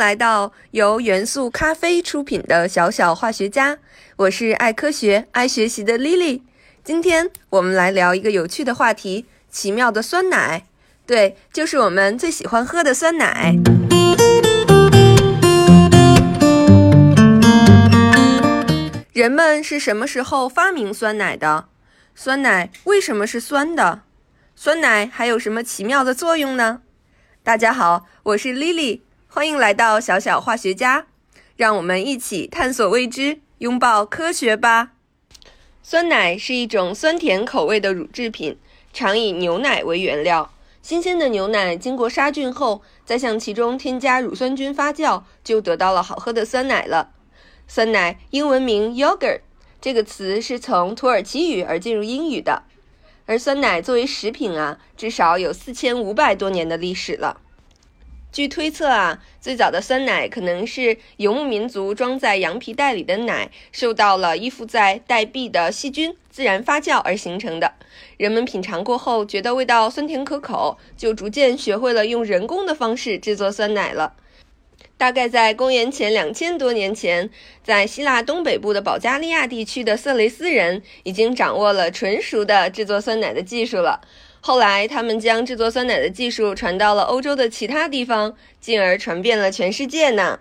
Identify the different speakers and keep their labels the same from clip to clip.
Speaker 1: 来到由元素咖啡出品的小小化学家，我是爱科学、爱学习的 Lily。今天我们来聊一个有趣的话题：奇妙的酸奶。对，就是我们最喜欢喝的酸奶。人们是什么时候发明酸奶的？酸奶为什么是酸的？酸奶还有什么奇妙的作用呢？大家好，我是 Lily，欢迎来到小小化学家，让我们一起探索未知，拥抱科学吧。酸奶是一种酸甜口味的乳制品，常以牛奶为原料。新鲜的牛奶经过杀菌后，再向其中添加乳酸菌发酵，就得到了好喝的酸奶了。酸奶英文名 yogurt，这个词是从土耳其语而进入英语的。而酸奶作为食品啊，至少有四千五百多年的历史了。据推测啊，最早的酸奶可能是游牧民族装在羊皮袋里的奶，受到了依附在袋壁的细菌自然发酵而形成的。人们品尝过后觉得味道酸甜可口，就逐渐学会了用人工的方式制作酸奶了。大概在公元前两千多年前，在希腊东北部的保加利亚地区的色雷斯人已经掌握了纯熟的制作酸奶的技术了。后来，他们将制作酸奶的技术传到了欧洲的其他地方，进而传遍了全世界呢。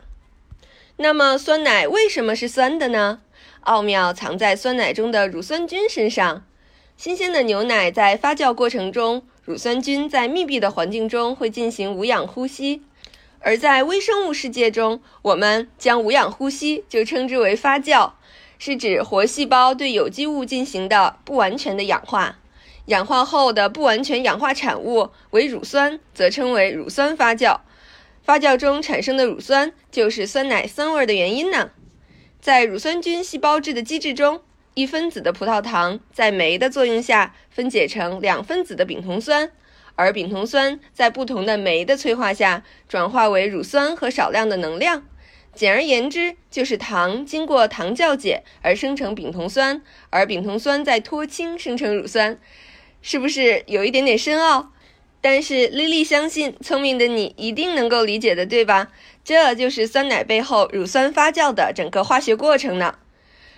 Speaker 1: 那么，酸奶为什么是酸的呢？奥妙藏在酸奶中的乳酸菌身上。新鲜的牛奶在发酵过程中，乳酸菌在密闭的环境中会进行无氧呼吸。而在微生物世界中，我们将无氧呼吸就称之为发酵，是指活细胞对有机物进行的不完全的氧化。氧化后的不完全氧化产物为乳酸，则称为乳酸发酵。发酵中产生的乳酸就是酸奶酸味的原因呢。在乳酸菌细胞质的机制中，一分子的葡萄糖在酶的作用下分解成两分子的丙酮酸。而丙酮酸在不同的酶的催化下转化为乳酸和少量的能量。简而言之，就是糖经过糖酵解而生成丙酮酸，而丙酮酸再脱氢生成乳酸。是不是有一点点深奥？但是莉莉相信，聪明的你一定能够理解的，对吧？这就是酸奶背后乳酸发酵的整个化学过程呢。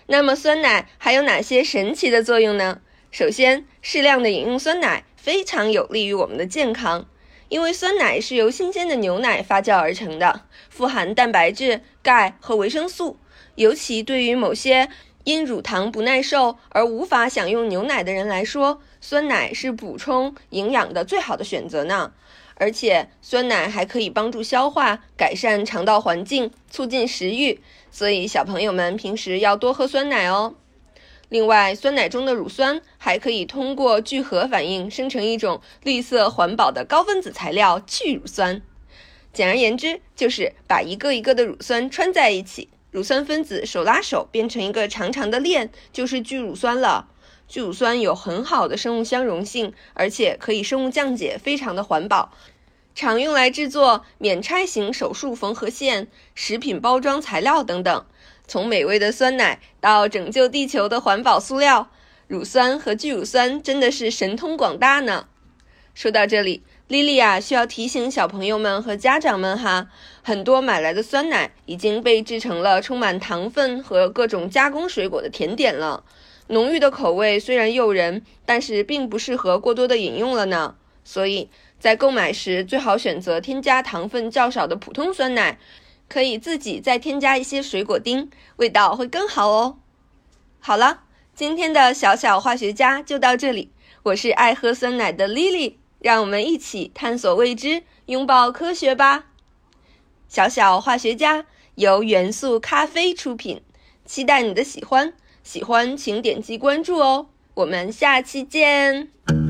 Speaker 1: 那么，酸奶还有哪些神奇的作用呢？首先，适量的饮用酸奶。非常有利于我们的健康，因为酸奶是由新鲜的牛奶发酵而成的，富含蛋白质、钙和维生素。尤其对于某些因乳糖不耐受而无法享用牛奶的人来说，酸奶是补充营养的最好的选择呢。而且，酸奶还可以帮助消化、改善肠道环境、促进食欲，所以小朋友们平时要多喝酸奶哦。另外，酸奶中的乳酸还可以通过聚合反应生成一种绿色环保的高分子材料聚乳酸。简而言之，就是把一个一个的乳酸穿在一起，乳酸分子手拉手变成一个长长的链，就是聚乳酸了。聚乳酸有很好的生物相容性，而且可以生物降解，非常的环保，常用来制作免拆型手术缝合线、食品包装材料等等。从美味的酸奶到拯救地球的环保塑料，乳酸和聚乳酸真的是神通广大呢。说到这里，莉莉亚需要提醒小朋友们和家长们哈，很多买来的酸奶已经被制成了充满糖分和各种加工水果的甜点了。浓郁的口味虽然诱人，但是并不适合过多的饮用了呢。所以在购买时，最好选择添加糖分较少的普通酸奶。可以自己再添加一些水果丁，味道会更好哦。好了，今天的小小化学家就到这里。我是爱喝酸奶的 Lily，让我们一起探索未知，拥抱科学吧。小小化学家由元素咖啡出品，期待你的喜欢。喜欢请点击关注哦。我们下期见。